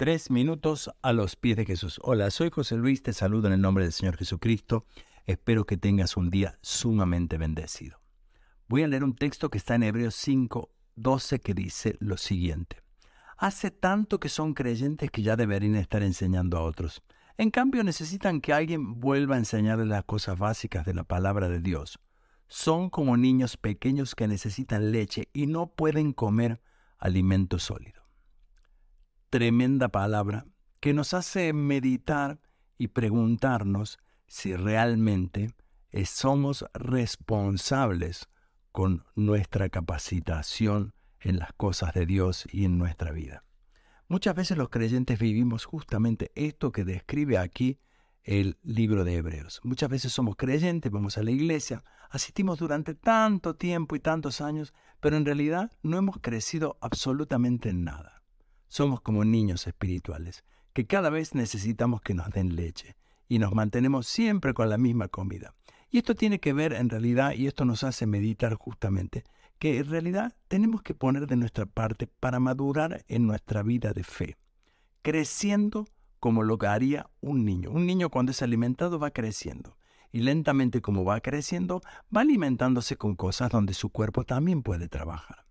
Tres minutos a los pies de Jesús. Hola, soy José Luis, te saludo en el nombre del Señor Jesucristo. Espero que tengas un día sumamente bendecido. Voy a leer un texto que está en Hebreos 5, 12 que dice lo siguiente. Hace tanto que son creyentes que ya deberían estar enseñando a otros. En cambio, necesitan que alguien vuelva a enseñarles las cosas básicas de la palabra de Dios. Son como niños pequeños que necesitan leche y no pueden comer alimento sólido tremenda palabra que nos hace meditar y preguntarnos si realmente somos responsables con nuestra capacitación en las cosas de Dios y en nuestra vida. Muchas veces los creyentes vivimos justamente esto que describe aquí el libro de Hebreos. Muchas veces somos creyentes, vamos a la iglesia, asistimos durante tanto tiempo y tantos años, pero en realidad no hemos crecido absolutamente en nada. Somos como niños espirituales, que cada vez necesitamos que nos den leche y nos mantenemos siempre con la misma comida. Y esto tiene que ver en realidad, y esto nos hace meditar justamente, que en realidad tenemos que poner de nuestra parte para madurar en nuestra vida de fe, creciendo como lo que haría un niño. Un niño cuando es alimentado va creciendo y lentamente como va creciendo va alimentándose con cosas donde su cuerpo también puede trabajar.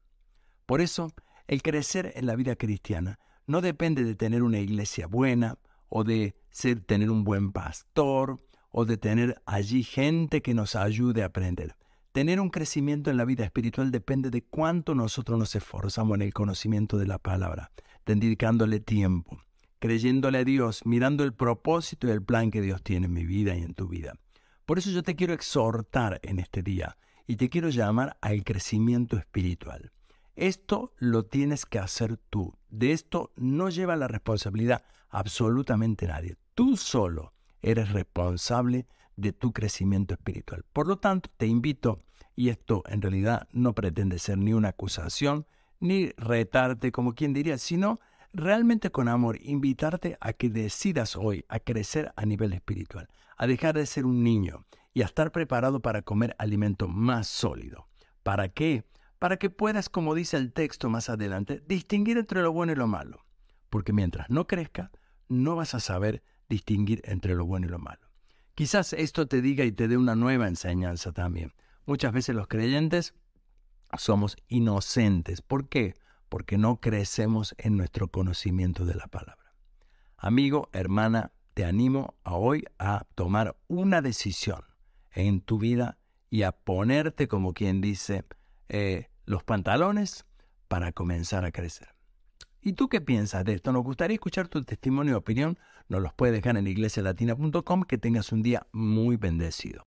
Por eso el crecer en la vida cristiana no depende de tener una iglesia buena o de ser, tener un buen pastor o de tener allí gente que nos ayude a aprender. Tener un crecimiento en la vida espiritual depende de cuánto nosotros nos esforzamos en el conocimiento de la palabra, dedicándole tiempo, creyéndole a Dios, mirando el propósito y el plan que Dios tiene en mi vida y en tu vida. Por eso yo te quiero exhortar en este día y te quiero llamar al crecimiento espiritual. Esto lo tienes que hacer tú. De esto no lleva la responsabilidad absolutamente nadie. Tú solo eres responsable de tu crecimiento espiritual. Por lo tanto, te invito, y esto en realidad no pretende ser ni una acusación, ni retarte como quien diría, sino realmente con amor, invitarte a que decidas hoy a crecer a nivel espiritual, a dejar de ser un niño y a estar preparado para comer alimento más sólido. ¿Para qué? Para que puedas, como dice el texto más adelante, distinguir entre lo bueno y lo malo. Porque mientras no crezca, no vas a saber distinguir entre lo bueno y lo malo. Quizás esto te diga y te dé una nueva enseñanza también. Muchas veces los creyentes somos inocentes. ¿Por qué? Porque no crecemos en nuestro conocimiento de la palabra. Amigo, hermana, te animo a hoy a tomar una decisión en tu vida y a ponerte como quien dice, eh, los pantalones para comenzar a crecer. ¿Y tú qué piensas de esto? Nos gustaría escuchar tu testimonio y opinión. Nos los puedes dejar en iglesialatina.com. Que tengas un día muy bendecido.